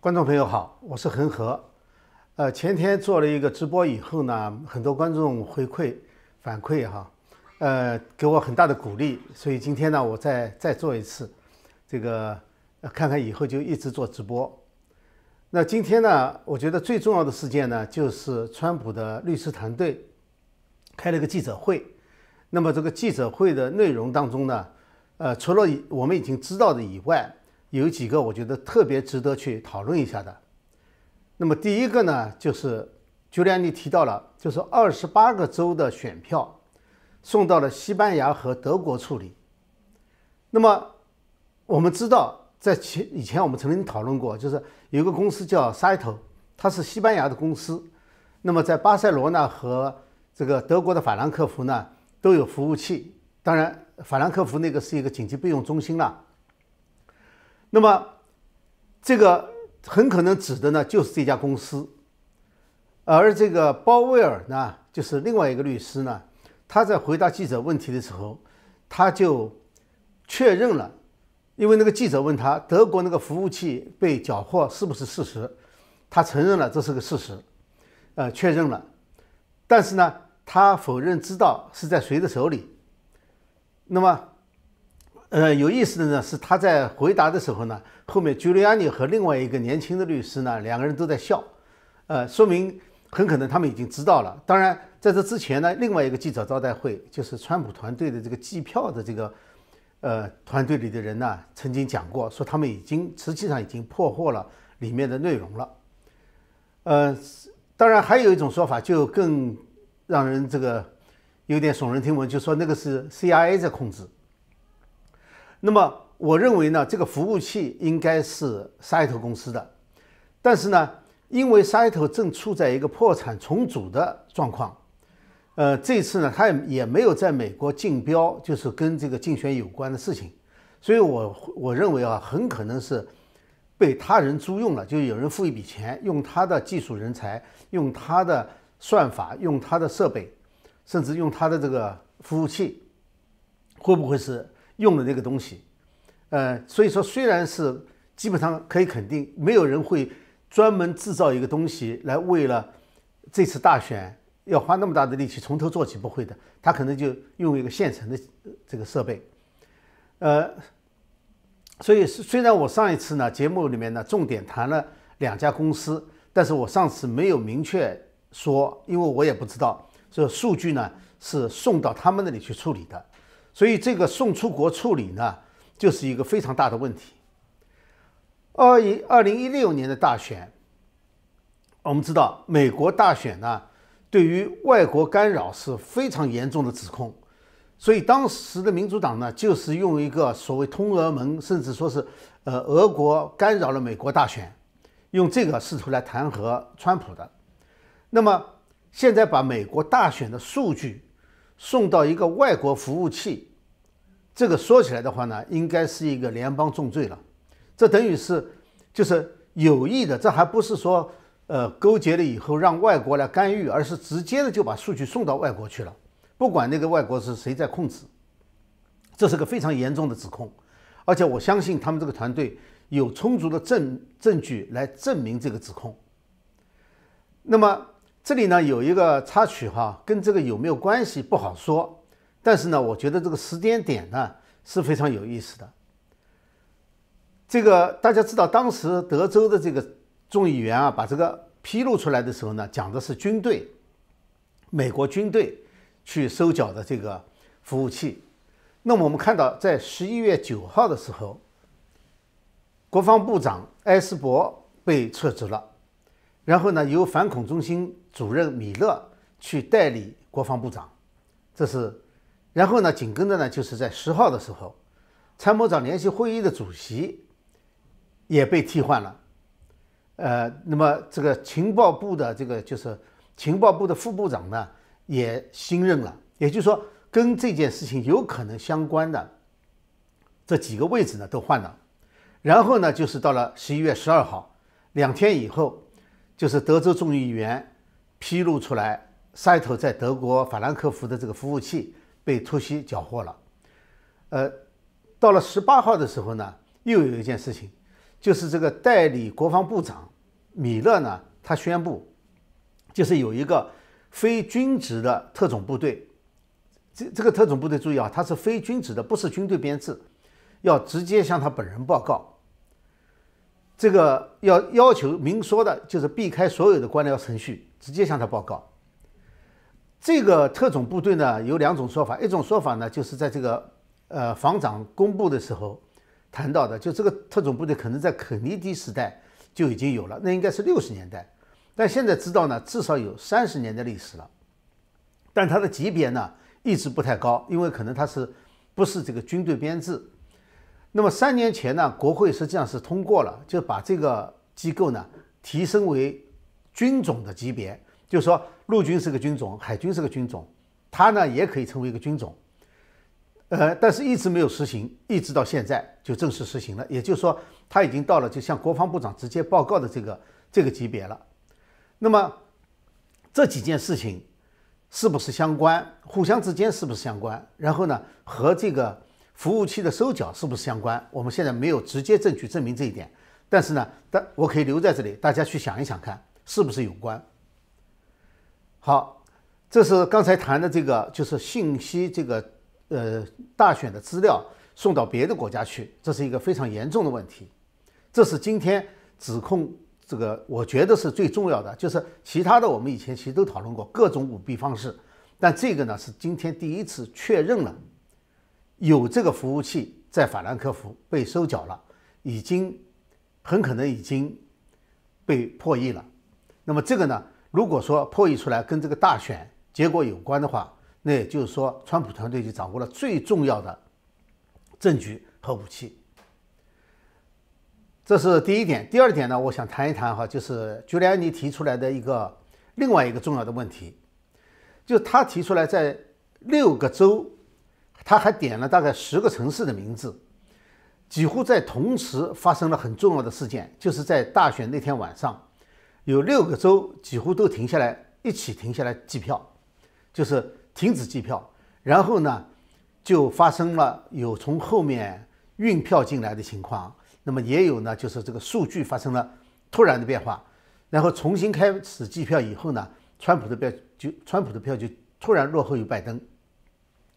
观众朋友好，我是恒河。呃，前天做了一个直播以后呢，很多观众回馈反馈哈，呃，给我很大的鼓励，所以今天呢，我再再做一次，这个看看以后就一直做直播。那今天呢，我觉得最重要的事件呢，就是川普的律师团队开了个记者会。那么这个记者会的内容当中呢，呃，除了我们已经知道的以外，有几个我觉得特别值得去讨论一下的。那么第一个呢，就是朱利安尼提到了，就是二十八个州的选票送到了西班牙和德国处理。那么我们知道，在前以前我们曾经讨论过，就是有个公司叫 c y t o 它是西班牙的公司。那么在巴塞罗那和这个德国的法兰克福呢，都有服务器。当然，法兰克福那个是一个紧急备用中心了。那么，这个很可能指的呢就是这家公司，而这个鲍威尔呢，就是另外一个律师呢，他在回答记者问题的时候，他就确认了，因为那个记者问他德国那个服务器被缴获是不是事实，他承认了这是个事实，呃，确认了，但是呢，他否认知道是在谁的手里，那么。呃，有意思的呢是他在回答的时候呢，后面 Giuliani 和另外一个年轻的律师呢，两个人都在笑，呃，说明很可能他们已经知道了。当然，在这之前呢，另外一个记者招待会，就是川普团队的这个计票的这个呃团队里的人呢，曾经讲过，说他们已经实际上已经破获了里面的内容了。呃，当然还有一种说法，就更让人这个有点耸人听闻，就说那个是 CIA 在控制。那么我认为呢，这个服务器应该是 s 头公司的，但是呢，因为 s 头正处在一个破产重组的状况，呃，这次呢，他也也没有在美国竞标，就是跟这个竞选有关的事情，所以我我认为啊，很可能是被他人租用了，就有人付一笔钱，用他的技术人才，用他的算法，用他的设备，甚至用他的这个服务器，会不会是？用的那个东西，呃，所以说虽然是基本上可以肯定，没有人会专门制造一个东西来为了这次大选要花那么大的力气从头做起，不会的，他可能就用一个现成的这个设备，呃，所以虽然我上一次呢节目里面呢重点谈了两家公司，但是我上次没有明确说，因为我也不知道这数据呢是送到他们那里去处理的。所以这个送出国处理呢，就是一个非常大的问题。二一二零一六年的大选，我们知道美国大选呢，对于外国干扰是非常严重的指控。所以当时的民主党呢，就是用一个所谓通俄门，甚至说是呃俄国干扰了美国大选，用这个试图来弹劾川普的。那么现在把美国大选的数据送到一个外国服务器。这个说起来的话呢，应该是一个联邦重罪了，这等于是就是有意的，这还不是说呃勾结了以后让外国来干预，而是直接的就把数据送到外国去了，不管那个外国是谁在控制，这是个非常严重的指控，而且我相信他们这个团队有充足的证证据来证明这个指控。那么这里呢有一个插曲哈，跟这个有没有关系不好说。但是呢，我觉得这个时间点呢是非常有意思的。这个大家知道，当时德州的这个众议员啊，把这个披露出来的时候呢，讲的是军队，美国军队去收缴的这个服务器。那么我们看到，在十一月九号的时候，国防部长埃斯珀被撤职了，然后呢，由反恐中心主任米勒去代理国防部长，这是。然后呢，紧跟着呢，就是在十号的时候，参谋长联席会议的主席也被替换了。呃，那么这个情报部的这个就是情报部的副部长呢，也新任了。也就是说，跟这件事情有可能相关的这几个位置呢，都换了。然后呢，就是到了十一月十二号，两天以后，就是德州众议员披露出来，塞头在德国法兰克福的这个服务器。被突袭缴获了，呃，到了十八号的时候呢，又有一件事情，就是这个代理国防部长米勒呢，他宣布，就是有一个非军职的特种部队，这这个特种部队注意啊，它是非军职的，不是军队编制，要直接向他本人报告。这个要要求明说的，就是避开所有的官僚程序，直接向他报告。这个特种部队呢，有两种说法，一种说法呢，就是在这个呃防长公布的时候谈到的，就这个特种部队可能在肯尼迪时代就已经有了，那应该是六十年代，但现在知道呢，至少有三十年的历史了。但它的级别呢，一直不太高，因为可能它是不是这个军队编制。那么三年前呢，国会实际上是通过了，就把这个机构呢提升为军种的级别，就是说陆军是个军种，海军是个军种，它呢也可以成为一个军种。呃，但是一直没有实行，一直到现在就正式实行了。也就是说，它已经到了就向国防部长直接报告的这个这个级别了。那么这几件事情是不是相关？互相之间是不是相关？然后呢，和这个。服务器的收缴是不是相关？我们现在没有直接证据证明这一点，但是呢，但我可以留在这里，大家去想一想看，是不是有关？好，这是刚才谈的这个，就是信息这个呃大选的资料送到别的国家去，这是一个非常严重的问题。这是今天指控这个，我觉得是最重要的。就是其他的我们以前其实都讨论过各种舞弊方式，但这个呢是今天第一次确认了。有这个服务器在法兰克福被收缴了，已经很可能已经被破译了。那么这个呢？如果说破译出来跟这个大选结果有关的话，那也就是说，川普团队就掌握了最重要的证据和武器。这是第一点。第二点呢，我想谈一谈哈，就是朱利安尼提出来的一个另外一个重要的问题，就他提出来在六个州。他还点了大概十个城市的名字，几乎在同时发生了很重要的事件，就是在大选那天晚上，有六个州几乎都停下来，一起停下来计票，就是停止计票。然后呢，就发生了有从后面运票进来的情况，那么也有呢，就是这个数据发生了突然的变化，然后重新开始计票以后呢，川普的票就川普的票就突然落后于拜登，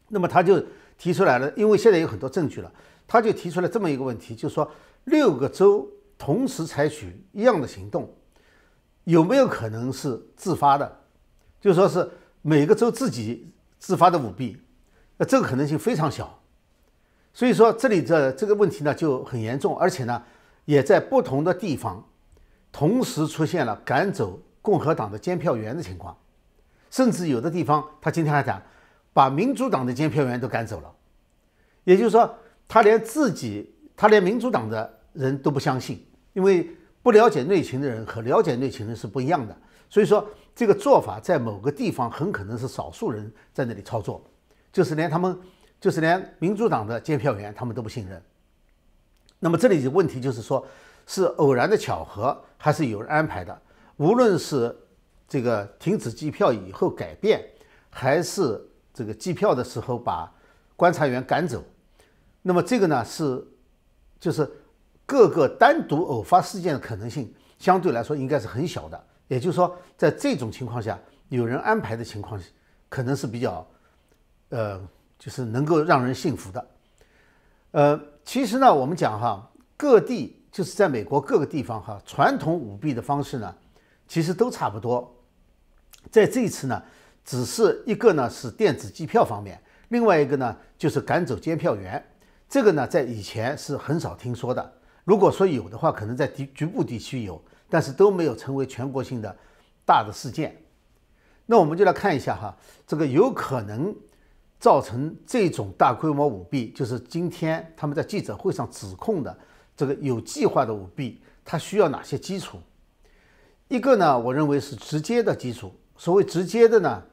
那么他就。提出来了，因为现在有很多证据了，他就提出了这么一个问题，就是说六个州同时采取一样的行动，有没有可能是自发的？就说是每个州自己自发的舞弊，那这个可能性非常小。所以说这里的这个问题呢就很严重，而且呢也在不同的地方同时出现了赶走共和党的监票员的情况，甚至有的地方他今天还讲。把民主党的监票员都赶走了，也就是说，他连自己，他连民主党的人都不相信，因为不了解内情的人和了解内情的人是不一样的。所以说，这个做法在某个地方很可能是少数人在那里操作，就是连他们，就是连民主党的监票员他们都不信任。那么这里的问题就是说，是偶然的巧合还是有人安排的？无论是这个停止计票以后改变，还是这个计票的时候把观察员赶走，那么这个呢是就是各个单独偶发事件的可能性相对来说应该是很小的，也就是说在这种情况下有人安排的情况可能是比较呃就是能够让人信服的。呃，其实呢我们讲哈各地就是在美国各个地方哈传统舞弊的方式呢其实都差不多，在这一次呢。只是一个呢是电子计票方面，另外一个呢就是赶走监票员。这个呢在以前是很少听说的。如果说有的话，可能在局局部地区有，但是都没有成为全国性的大的事件。那我们就来看一下哈，这个有可能造成这种大规模舞弊，就是今天他们在记者会上指控的这个有计划的舞弊，它需要哪些基础？一个呢，我认为是直接的基础。所谓直接的呢。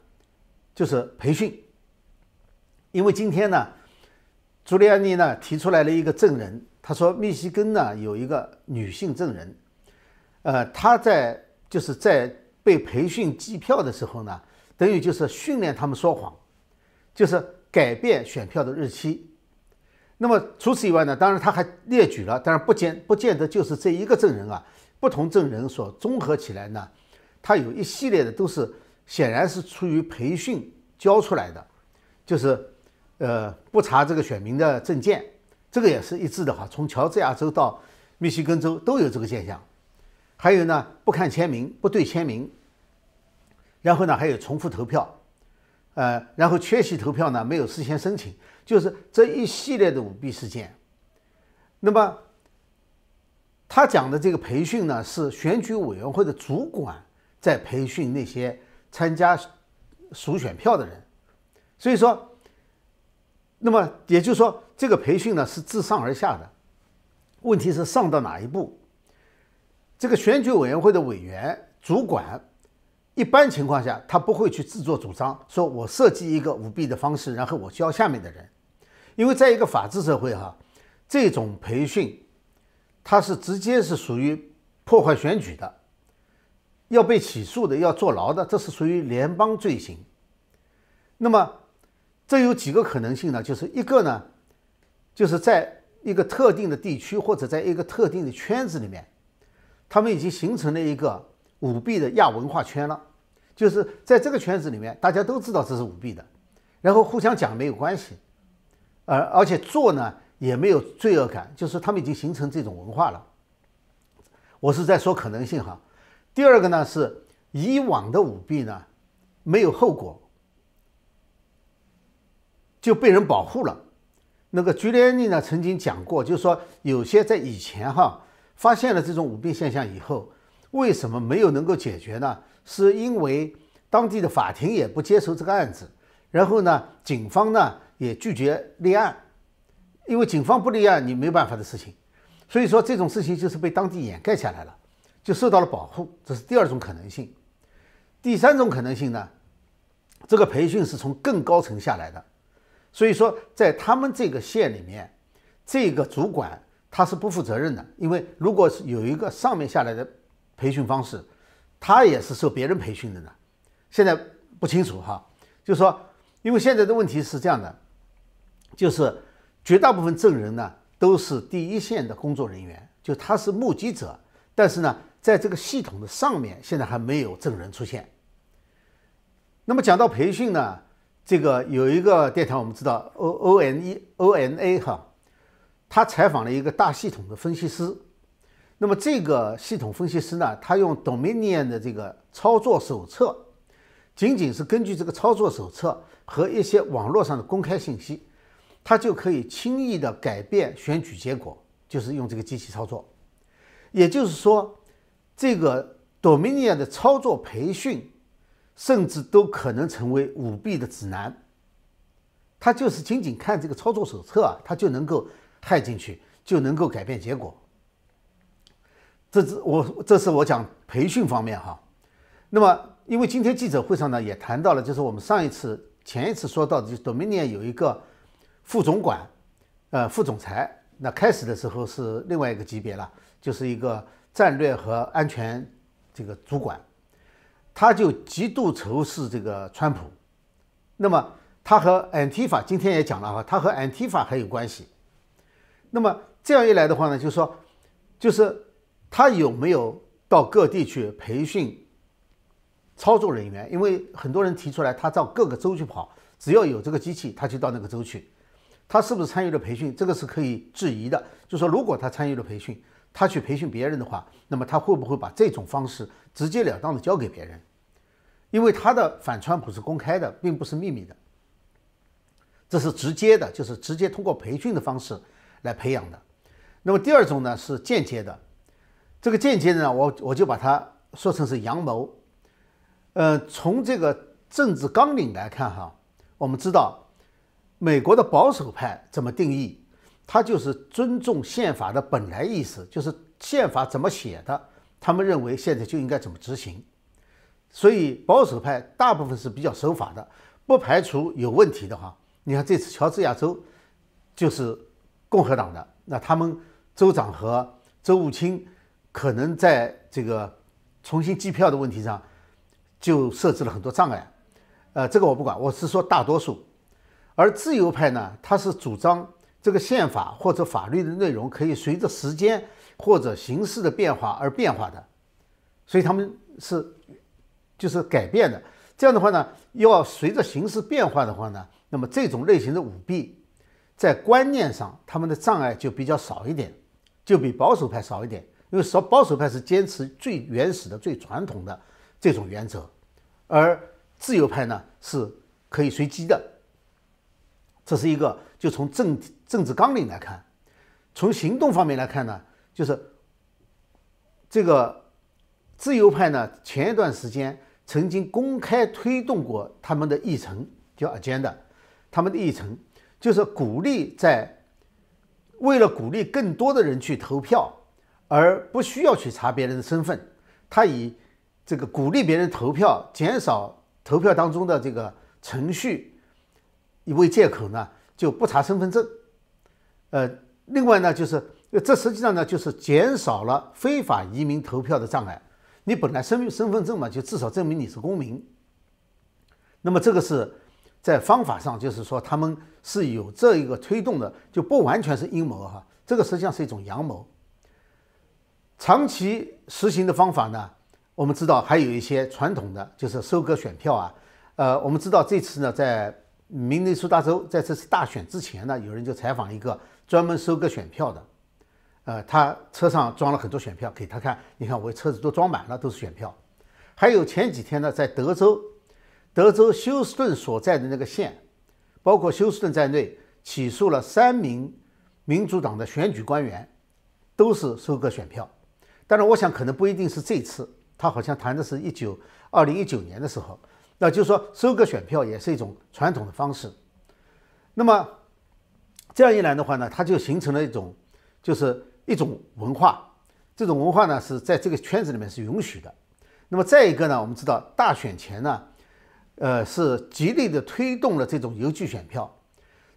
就是培训，因为今天呢，朱利安尼呢提出来了一个证人，他说密西根呢有一个女性证人，呃，她在就是在被培训计票的时候呢，等于就是训练他们说谎，就是改变选票的日期。那么除此以外呢，当然他还列举了，当然不见不见得就是这一个证人啊，不同证人所综合起来呢，他有一系列的都是显然是出于培训教出来的，就是呃不查这个选民的证件，这个也是一致的哈，从乔治亚州到密西根州都有这个现象。还有呢，不看签名，不对签名，然后呢还有重复投票，呃，然后缺席投票呢没有事先申请。就是这一系列的舞弊事件，那么他讲的这个培训呢，是选举委员会的主管在培训那些参加数选票的人，所以说，那么也就是说，这个培训呢是自上而下的，问题是上到哪一步？这个选举委员会的委员主管，一般情况下他不会去自作主张，说我设计一个舞弊的方式，然后我教下面的人。因为在一个法治社会，哈，这种培训，它是直接是属于破坏选举的，要被起诉的，要坐牢的，这是属于联邦罪行。那么，这有几个可能性呢？就是一个呢，就是在一个特定的地区或者在一个特定的圈子里面，他们已经形成了一个舞弊的亚文化圈了，就是在这个圈子里面，大家都知道这是舞弊的，然后互相讲没有关系。而而且做呢也没有罪恶感，就是他们已经形成这种文化了。我是在说可能性哈。第二个呢是以往的舞弊呢没有后果，就被人保护了。那个居连尼呢曾经讲过，就是说有些在以前哈发现了这种舞弊现象以后，为什么没有能够解决呢？是因为当地的法庭也不接受这个案子，然后呢警方呢。也拒绝立案，因为警方不立案，你没办法的事情。所以说这种事情就是被当地掩盖下来了，就受到了保护。这是第二种可能性。第三种可能性呢，这个培训是从更高层下来的，所以说在他们这个县里面，这个主管他是不负责任的，因为如果是有一个上面下来的培训方式，他也是受别人培训的呢。现在不清楚哈，就是说，因为现在的问题是这样的。就是绝大部分证人呢，都是第一线的工作人员，就他是目击者，但是呢，在这个系统的上面，现在还没有证人出现。那么讲到培训呢，这个有一个电台，我们知道 O O N E O N A 哈，他采访了一个大系统的分析师。那么这个系统分析师呢，他用 Dominion 的这个操作手册，仅仅是根据这个操作手册和一些网络上的公开信息。他就可以轻易的改变选举结果，就是用这个机器操作。也就是说，这个 Dominion 的操作培训，甚至都可能成为舞弊的指南。他就是仅仅看这个操作手册啊，他就能够害进去，就能够改变结果。这是我这是我讲培训方面哈。那么，因为今天记者会上呢也谈到了，就是我们上一次、前一次说到的，就是 Dominion 有一个。副总管，呃，副总裁，那开始的时候是另外一个级别了，就是一个战略和安全这个主管，他就极度仇视这个川普，那么他和 Antifa 今天也讲了哈，他和 Antifa 还有关系，那么这样一来的话呢，就是说，就是他有没有到各地去培训操作人员？因为很多人提出来，他到各个州去跑，只要有这个机器，他就到那个州去。他是不是参与了培训？这个是可以质疑的。就说如果他参与了培训，他去培训别人的话，那么他会不会把这种方式直截了当的交给别人？因为他的反川普是公开的，并不是秘密的。这是直接的，就是直接通过培训的方式来培养的。那么第二种呢是间接的，这个间接的呢，我我就把它说成是阳谋。呃，从这个政治纲领来看哈，我们知道。美国的保守派怎么定义？他就是尊重宪法的本来意思，就是宪法怎么写的，他们认为现在就应该怎么执行。所以保守派大部分是比较守法的，不排除有问题的哈。你看这次乔治亚州就是共和党的，那他们州长和州务卿可能在这个重新计票的问题上就设置了很多障碍。呃，这个我不管，我是说大多数。而自由派呢，他是主张这个宪法或者法律的内容可以随着时间或者形势的变化而变化的，所以他们是就是改变的。这样的话呢，要随着形势变化的话呢，那么这种类型的舞弊，在观念上他们的障碍就比较少一点，就比保守派少一点。因为少保守派是坚持最原始的、最传统的这种原则，而自由派呢是可以随机的。这是一个，就从政政治纲领来看，从行动方面来看呢，就是这个自由派呢，前一段时间曾经公开推动过他们的议程，叫 agenda，他们的议程就是鼓励在为了鼓励更多的人去投票。而不需要去查别人的身份，他以这个鼓励别人投票、减少投票当中的这个程序为借口呢，就不查身份证。呃，另外呢，就是这实际上呢，就是减少了非法移民投票的障碍。你本来身身份证嘛，就至少证明你是公民。那么这个是在方法上，就是说他们是有这一个推动的，就不完全是阴谋哈，这个实际上是一种阳谋。长期实行的方法呢？我们知道还有一些传统的，就是收割选票啊。呃，我们知道这次呢，在明尼苏达州在这次大选之前呢，有人就采访一个专门收割选票的，呃，他车上装了很多选票给他看，你看我车子都装满了，都是选票。还有前几天呢，在德州，德州休斯顿所在的那个县，包括休斯顿在内，起诉了三名民主党的选举官员，都是收割选票。当然，我想可能不一定是这次，他好像谈的是一九二零一九年的时候，那就是说收割选票也是一种传统的方式。那么这样一来的话呢，它就形成了一种，就是一种文化。这种文化呢是在这个圈子里面是允许的。那么再一个呢，我们知道大选前呢，呃，是极力的推动了这种邮寄选票，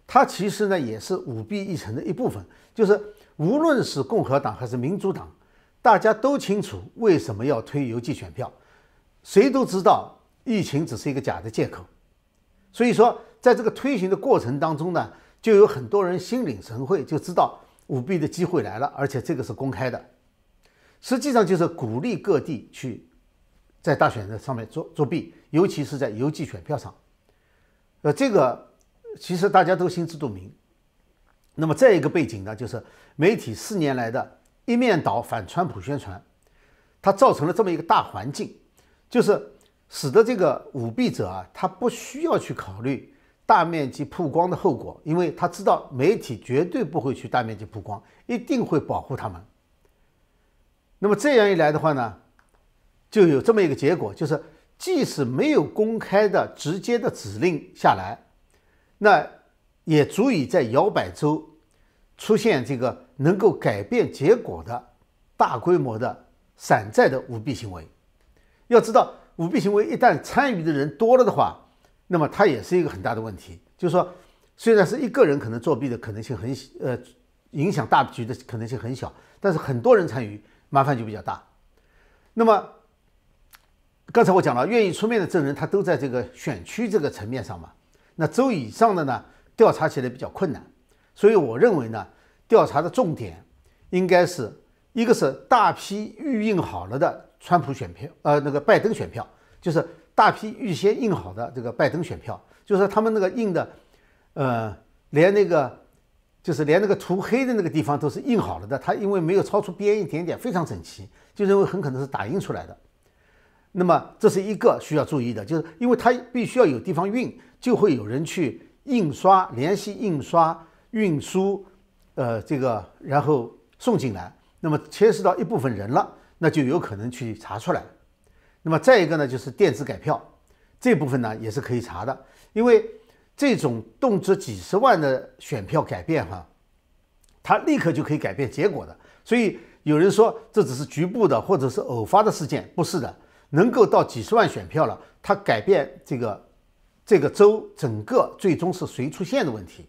它其实呢也是舞弊议程的一部分。就是无论是共和党还是民主党。大家都清楚为什么要推邮寄选票，谁都知道疫情只是一个假的借口，所以说在这个推行的过程当中呢，就有很多人心领神会，就知道舞弊的机会来了，而且这个是公开的，实际上就是鼓励各地去在大选的上面作作弊，尤其是在邮寄选票上，呃，这个其实大家都心知肚明。那么再一个背景呢，就是媒体四年来的。一面倒反川普宣传，它造成了这么一个大环境，就是使得这个舞弊者啊，他不需要去考虑大面积曝光的后果，因为他知道媒体绝对不会去大面积曝光，一定会保护他们。那么这样一来的话呢，就有这么一个结果，就是即使没有公开的直接的指令下来，那也足以在摇摆州出现这个。能够改变结果的大规模的散在的舞弊行为，要知道舞弊行为一旦参与的人多了的话，那么它也是一个很大的问题。就是说，虽然是一个人可能作弊的可能性很呃影响大局的可能性很小，但是很多人参与，麻烦就比较大。那么刚才我讲了，愿意出面的证人他都在这个选区这个层面上嘛，那州以上的呢调查起来比较困难，所以我认为呢。调查的重点应该是一个是大批预印好了的川普选票，呃，那个拜登选票，就是大批预先印好的这个拜登选票，就是他们那个印的，呃，连那个就是连那个涂黑的那个地方都是印好了的，他因为没有超出边一点点，非常整齐，就认为很可能是打印出来的。那么这是一个需要注意的，就是因为它必须要有地方运，就会有人去印刷、联系印刷、运输。呃，这个然后送进来，那么牵涉到一部分人了，那就有可能去查出来。那么再一个呢，就是电子改票这部分呢也是可以查的，因为这种动辄几十万的选票改变哈，它立刻就可以改变结果的。所以有人说这只是局部的或者是偶发的事件，不是的，能够到几十万选票了，它改变这个这个州整个最终是谁出现的问题。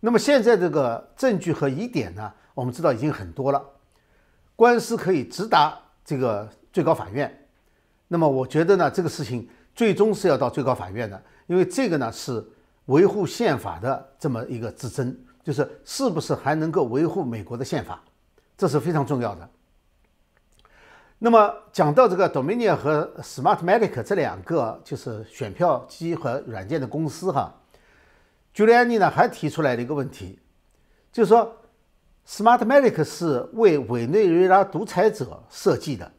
那么现在这个证据和疑点呢，我们知道已经很多了，官司可以直达这个最高法院。那么我觉得呢，这个事情最终是要到最高法院的，因为这个呢是维护宪法的这么一个之争，就是是不是还能够维护美国的宪法，这是非常重要的。那么讲到这个 Dominion 和 Smartmatic 这两个就是选票机和软件的公司哈，Giuliani 呢还提出来了一个问题，就是说 Smartmatic 是为委内瑞拉独裁者设计的。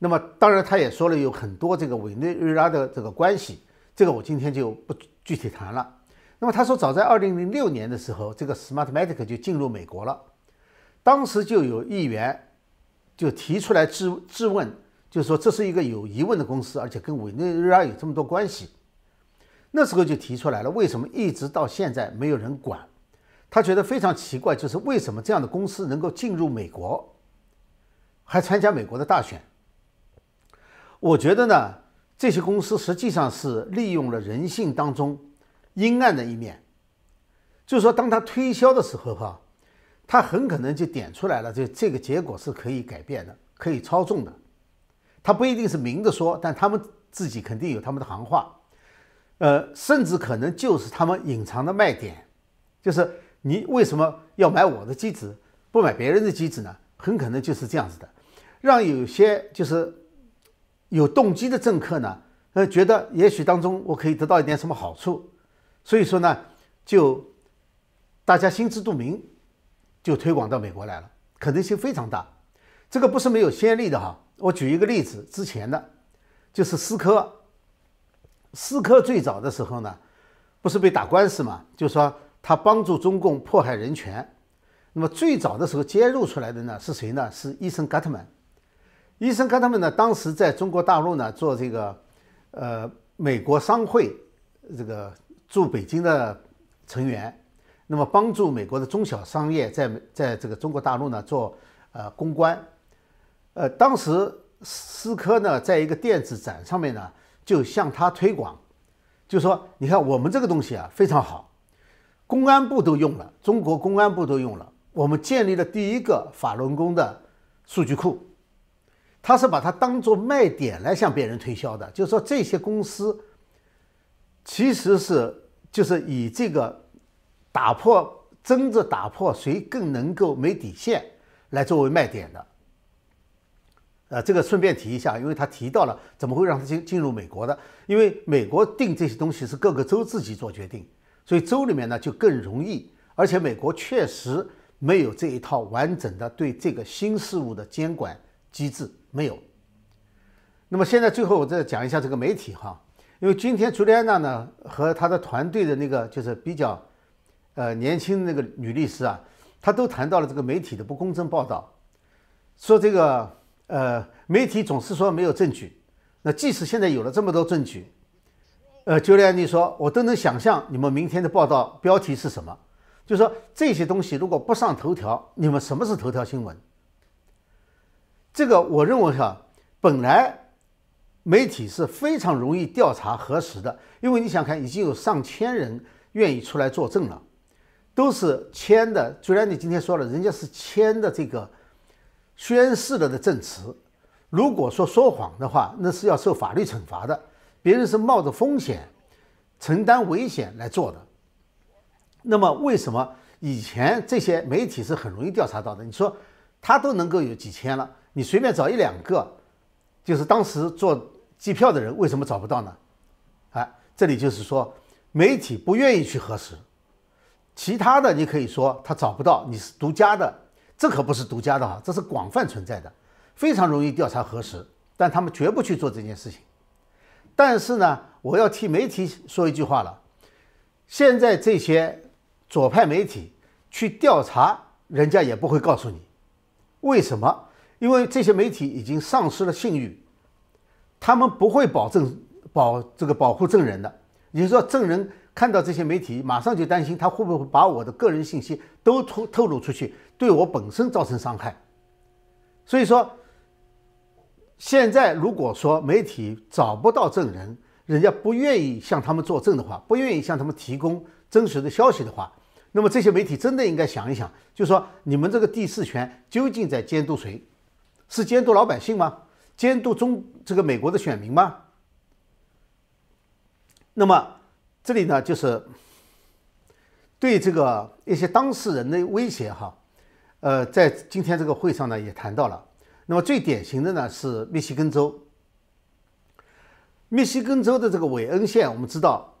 那么当然他也说了有很多这个委内瑞拉的这个关系，这个我今天就不具体谈了。那么他说早在2006年的时候，这个 Smartmatic 就进入美国了，当时就有议员。就提出来质质问，就是说这是一个有疑问的公司，而且跟委内瑞拉有这么多关系。那时候就提出来了，为什么一直到现在没有人管？他觉得非常奇怪，就是为什么这样的公司能够进入美国，还参加美国的大选？我觉得呢，这些公司实际上是利用了人性当中阴暗的一面，就是说当他推销的时候，哈。他很可能就点出来了，就这个结果是可以改变的，可以操纵的。他不一定是明着说，但他们自己肯定有他们的行话，呃，甚至可能就是他们隐藏的卖点，就是你为什么要买我的机子，不买别人的机子呢？很可能就是这样子的，让有些就是有动机的政客呢，呃，觉得也许当中我可以得到一点什么好处，所以说呢，就大家心知肚明。就推广到美国来了，可能性非常大。这个不是没有先例的哈。我举一个例子，之前的，就是思科。思科最早的时候呢，不是被打官司嘛？就说他帮助中共迫害人权。那么最早的时候揭露出来的呢是谁呢？是伊森·格特曼。伊森·戈特曼呢，当时在中国大陆呢做这个，呃，美国商会这个驻北京的成员。那么帮助美国的中小商业在在这个中国大陆呢做呃公关，呃，当时思科呢在一个电子展上面呢就向他推广，就说你看我们这个东西啊非常好，公安部都用了，中国公安部都用了，我们建立了第一个法轮功的数据库，他是把它当做卖点来向别人推销的，就是说这些公司其实是就是以这个。打破争着打破谁更能够没底线来作为卖点的，呃，这个顺便提一下，因为他提到了怎么会让他进进入美国的，因为美国定这些东西是各个州自己做决定，所以州里面呢就更容易，而且美国确实没有这一套完整的对这个新事物的监管机制没有。那么现在最后我再讲一下这个媒体哈，因为今天朱莉安娜呢和她的团队的那个就是比较。呃，年轻那个女律师啊，她都谈到了这个媒体的不公正报道，说这个呃，媒体总是说没有证据。那即使现在有了这么多证据，呃，就连你说，我都能想象你们明天的报道标题是什么。就说这些东西如果不上头条，你们什么是头条新闻？这个我认为哈，本来媒体是非常容易调查核实的，因为你想看，已经有上千人愿意出来作证了。都是签的，虽然你今天说了，人家是签的这个宣誓了的证词。如果说说谎的话，那是要受法律惩罚的。别人是冒着风险、承担危险来做的。那么，为什么以前这些媒体是很容易调查到的？你说他都能够有几千了，你随便找一两个，就是当时做机票的人，为什么找不到呢？哎，这里就是说，媒体不愿意去核实。其他的你可以说他找不到，你是独家的，这可不是独家的哈，这是广泛存在的，非常容易调查核实，但他们绝不去做这件事情。但是呢，我要替媒体说一句话了，现在这些左派媒体去调查，人家也不会告诉你，为什么？因为这些媒体已经丧失了信誉，他们不会保证保这个保护证人的，也就是说证人。看到这些媒体，马上就担心他会不会把我的个人信息都透透露出去，对我本身造成伤害。所以说，现在如果说媒体找不到证人，人家不愿意向他们作证的话，不愿意向他们提供真实的消息的话，那么这些媒体真的应该想一想，就说你们这个第四权究竟在监督谁？是监督老百姓吗？监督中这个美国的选民吗？那么。这里呢，就是对这个一些当事人的威胁哈，呃，在今天这个会上呢也谈到了。那么最典型的呢是密西根州，密西根州的这个韦恩县，我们知道，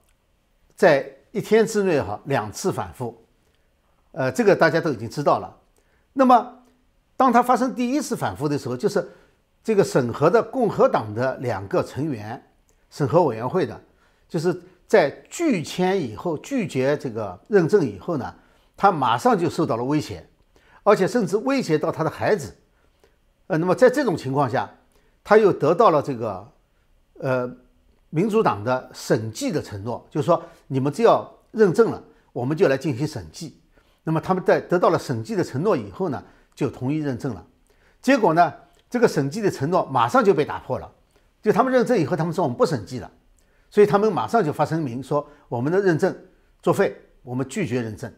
在一天之内哈两次反复，呃，这个大家都已经知道了。那么当它发生第一次反复的时候，就是这个审核的共和党的两个成员，审核委员会的，就是在拒签以后，拒绝这个认证以后呢，他马上就受到了威胁，而且甚至威胁到他的孩子。呃，那么在这种情况下，他又得到了这个呃民主党的审计的承诺，就是说你们只要认证了，我们就来进行审计。那么他们在得到了审计的承诺以后呢？就同意认证了，结果呢，这个审计的承诺马上就被打破了。就他们认证以后，他们说我们不审计了，所以他们马上就发声明说我们的认证作废，我们拒绝认证。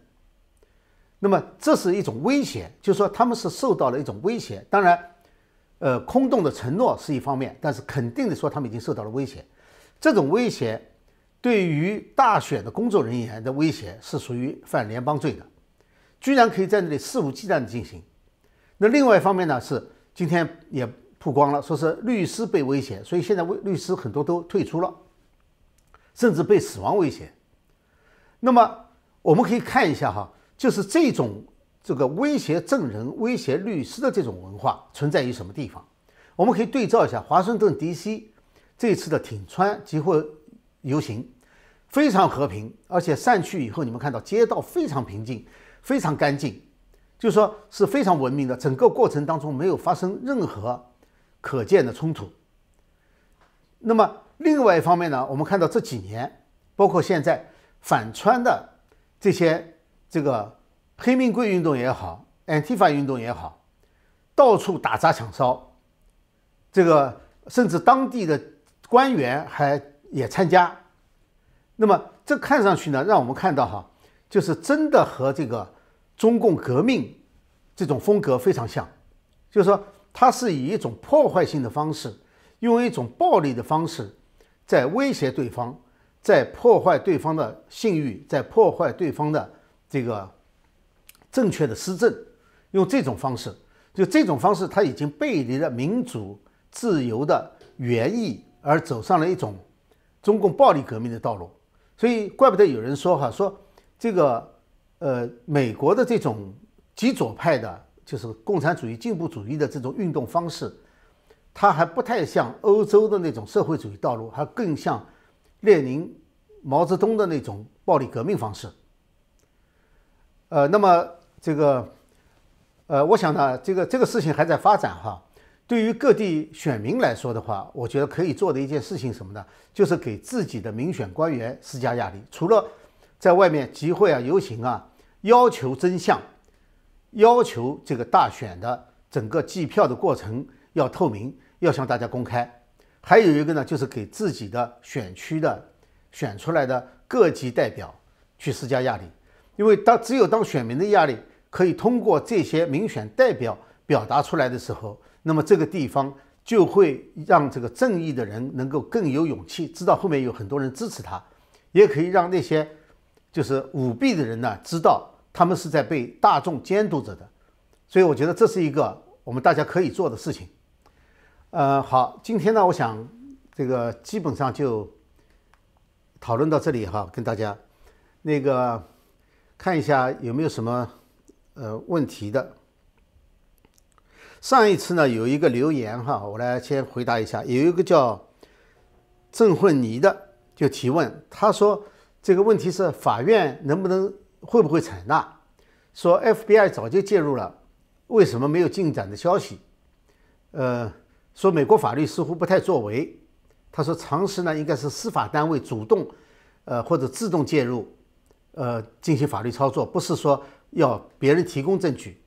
那么这是一种威胁，就是说他们是受到了一种威胁。当然，呃，空洞的承诺是一方面，但是肯定的说他们已经受到了威胁。这种威胁对于大选的工作人员的威胁是属于犯联邦罪的，居然可以在那里肆无忌惮的进行。那另外一方面呢，是今天也曝光了，说是律师被威胁，所以现在律律师很多都退出了，甚至被死亡威胁。那么我们可以看一下哈，就是这种这个威胁证人、威胁律师的这种文化存在于什么地方？我们可以对照一下华盛顿 DC 这次的挺川集会游行，非常和平，而且散去以后，你们看到街道非常平静，非常干净。就是说是非常文明的，整个过程当中没有发生任何可见的冲突。那么另外一方面呢，我们看到这几年，包括现在反川的这些这个黑命贵运动也好，Antifa 运动也好，到处打砸抢烧，这个甚至当地的官员还也参加。那么这看上去呢，让我们看到哈，就是真的和这个。中共革命这种风格非常像，就是说，它是以一种破坏性的方式，用一种暴力的方式，在威胁对方，在破坏对方的信誉，在破坏对方的这个正确的施政，用这种方式，就这种方式，它已经背离了民主自由的原意，而走上了一种中共暴力革命的道路。所以，怪不得有人说哈，说这个。呃，美国的这种极左派的，就是共产主义进步主义的这种运动方式，它还不太像欧洲的那种社会主义道路，还更像列宁、毛泽东的那种暴力革命方式。呃，那么这个，呃，我想呢，这个这个事情还在发展哈。对于各地选民来说的话，我觉得可以做的一件事情什么呢？就是给自己的民选官员施加压力，除了在外面集会啊、游行啊。要求真相，要求这个大选的整个计票的过程要透明，要向大家公开。还有一个呢，就是给自己的选区的选出来的各级代表去施加压力，因为当只有当选民的压力可以通过这些民选代表表达出来的时候，那么这个地方就会让这个正义的人能够更有勇气，知道后面有很多人支持他，也可以让那些就是舞弊的人呢知道。他们是在被大众监督着的，所以我觉得这是一个我们大家可以做的事情。呃，好，今天呢，我想这个基本上就讨论到这里哈，跟大家那个看一下有没有什么呃问题的。上一次呢有一个留言哈，我来先回答一下，有一个叫郑混妮的就提问，他说这个问题是法院能不能？会不会采纳？说 FBI 早就介入了，为什么没有进展的消息？呃，说美国法律似乎不太作为。他说，常识呢应该是司法单位主动，呃或者自动介入，呃进行法律操作，不是说要别人提供证据。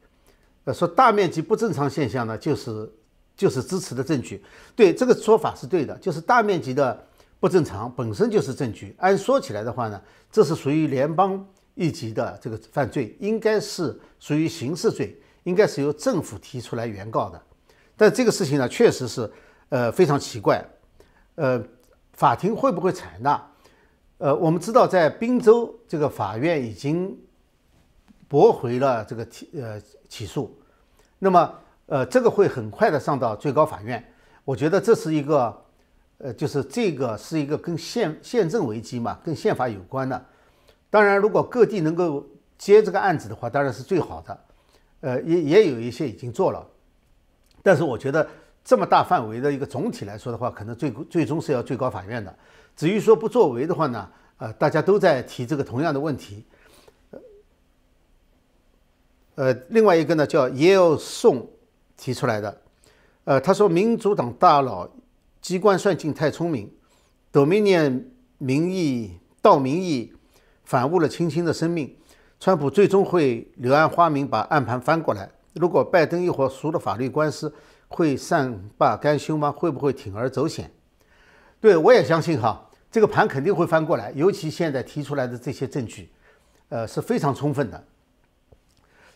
呃，说大面积不正常现象呢，就是就是支持的证据。对这个说法是对的，就是大面积的不正常本身就是证据。按说起来的话呢，这是属于联邦。一级的这个犯罪应该是属于刑事罪，应该是由政府提出来原告的。但这个事情呢，确实是呃非常奇怪。呃，法庭会不会采纳？呃，我们知道在宾州这个法院已经驳回了这个起呃起诉，那么呃这个会很快的上到最高法院。我觉得这是一个呃就是这个是一个跟宪宪政危机嘛，跟宪法有关的。当然，如果各地能够接这个案子的话，当然是最好的。呃，也也有一些已经做了，但是我觉得这么大范围的一个总体来说的话，可能最最终是要最高法院的。至于说不作为的话呢，呃，大家都在提这个同样的问题。呃，另外一个呢叫耶尔宋提出来的，呃，他说民主党大佬机关算尽太聪明，Dominion 民意盗民意，反误了青青的生命。川普最终会柳暗花明，把案盘翻过来。如果拜登一会输了法律官司，会善罢甘休吗？会不会铤而走险？对我也相信哈，这个盘肯定会翻过来。尤其现在提出来的这些证据，呃，是非常充分的。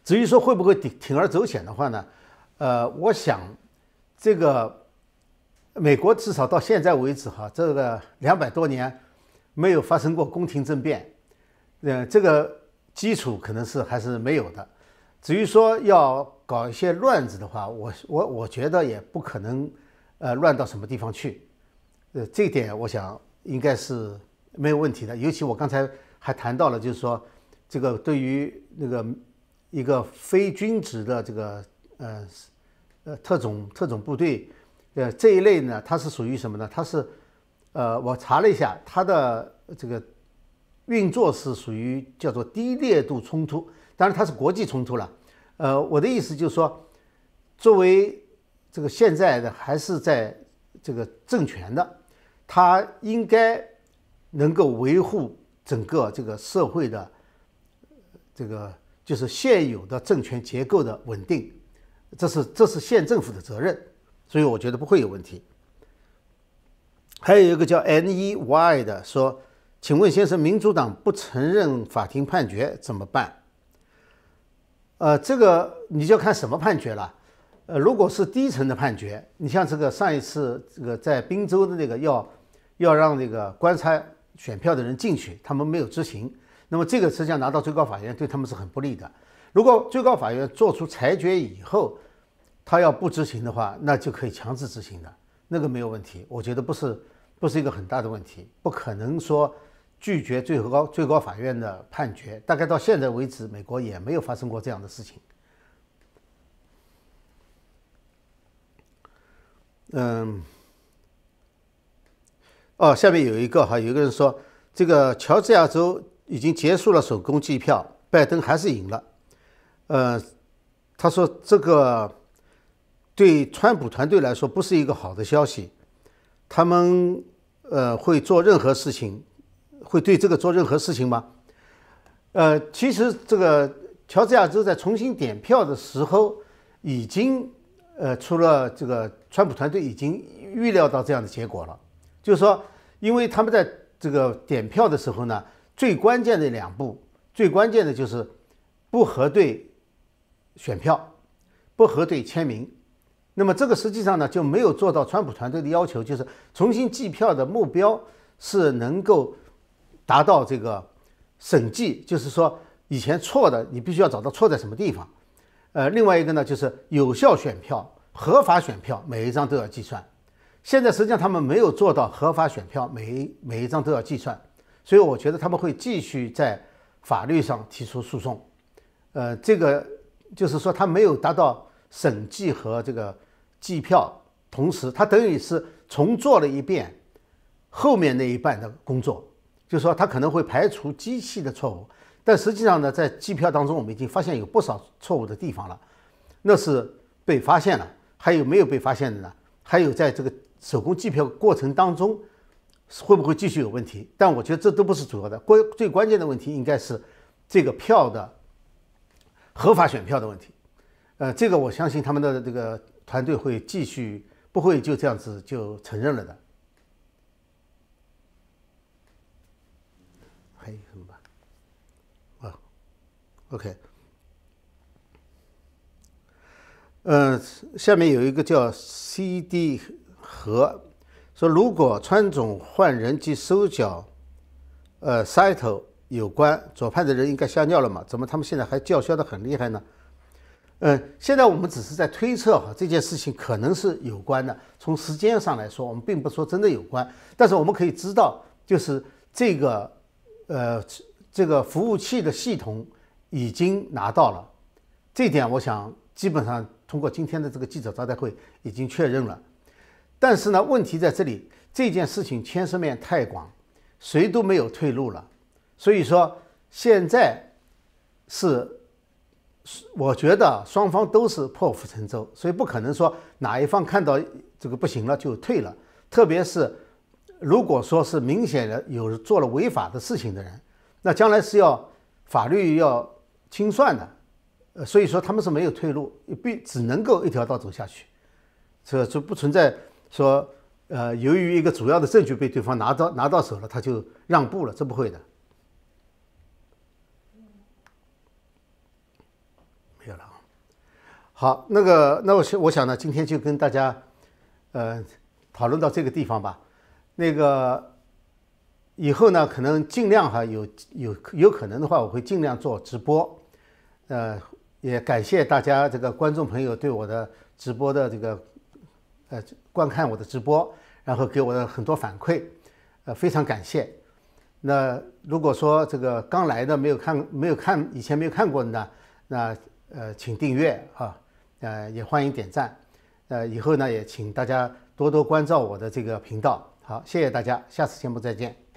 至于说会不会铤铤而走险的话呢？呃，我想这个美国至少到现在为止哈，这个两百多年没有发生过宫廷政变，呃，这个基础可能是还是没有的。至于说要搞一些乱子的话，我我我觉得也不可能，呃，乱到什么地方去。呃，这一点我想应该是没有问题的。尤其我刚才还谈到了，就是说这个对于那个。一个非军职的这个呃呃特种特种部队，呃这一类呢，它是属于什么呢？它是呃我查了一下，它的这个运作是属于叫做低烈度冲突，当然它是国际冲突了。呃，我的意思就是说，作为这个现在的还是在这个政权的，它应该能够维护整个这个社会的这个。就是现有的政权结构的稳定，这是这是县政府的责任，所以我觉得不会有问题。还有一个叫 N E Y 的说：“请问先生，民主党不承认法庭判决怎么办？”呃，这个你就看什么判决了。呃，如果是低层的判决，你像这个上一次这个在滨州的那个要要让那个观察选票的人进去，他们没有执行。那么这个实际上拿到最高法院对他们是很不利的。如果最高法院做出裁决以后，他要不执行的话，那就可以强制执行的，那个没有问题。我觉得不是不是一个很大的问题，不可能说拒绝最高最高法院的判决。大概到现在为止，美国也没有发生过这样的事情。嗯，哦，下面有一个哈，有一个人说这个乔治亚州。已经结束了手工计票，拜登还是赢了。呃，他说这个对川普团队来说不是一个好的消息。他们呃会做任何事情，会对这个做任何事情吗？呃，其实这个乔治亚州在重新点票的时候，已经呃出了这个川普团队已经预料到这样的结果了，就是说，因为他们在这个点票的时候呢。最关键的两步，最关键的就是不核对选票，不核对签名。那么这个实际上呢就没有做到川普团队的要求，就是重新计票的目标是能够达到这个审计，就是说以前错的你必须要找到错在什么地方。呃，另外一个呢就是有效选票、合法选票每一张都要计算。现在实际上他们没有做到合法选票每每一张都要计算。所以我觉得他们会继续在法律上提出诉讼，呃，这个就是说他没有达到审计和这个计票，同时他等于是重做了一遍后面那一半的工作，就是说他可能会排除机器的错误，但实际上呢，在计票当中我们已经发现有不少错误的地方了，那是被发现了，还有没有被发现的呢？还有在这个手工计票过程当中。会不会继续有问题？但我觉得这都不是主要的，关最关键的问题应该是这个票的合法选票的问题。呃，这个我相信他们的这个团队会继续，不会就这样子就承认了的。还有什么吧？啊，OK。呃，下面有一个叫 CD 和。说如果川总换人及收缴，呃，Cyto 有关，左派的人应该吓尿了嘛？怎么他们现在还叫嚣的很厉害呢？嗯，现在我们只是在推测哈，这件事情可能是有关的。从时间上来说，我们并不说真的有关，但是我们可以知道，就是这个呃这个服务器的系统已经拿到了，这点我想基本上通过今天的这个记者招待会已经确认了。但是呢，问题在这里，这件事情牵涉面太广，谁都没有退路了。所以说现在是。我觉得双方都是破釜沉舟，所以不可能说哪一方看到这个不行了就退了。特别是如果说是明显的有做了违法的事情的人，那将来是要法律要清算的。呃，所以说他们是没有退路，必只能够一条道走下去。这就不存在说，呃，由于一个主要的证据被对方拿到拿到手了，他就让步了，这不会的。没有了啊好，那个，那我想，我想呢，今天就跟大家，呃，讨论到这个地方吧。那个以后呢，可能尽量哈，有有有可能的话，我会尽量做直播。呃，也感谢大家这个观众朋友对我的直播的这个呃观看我的直播，然后给我的很多反馈，呃，非常感谢。那如果说这个刚来的没有看没有看以前没有看过的呢，那呃，请订阅啊。呃，也欢迎点赞，呃，以后呢也请大家多多关照我的这个频道。好，谢谢大家，下次节目再见。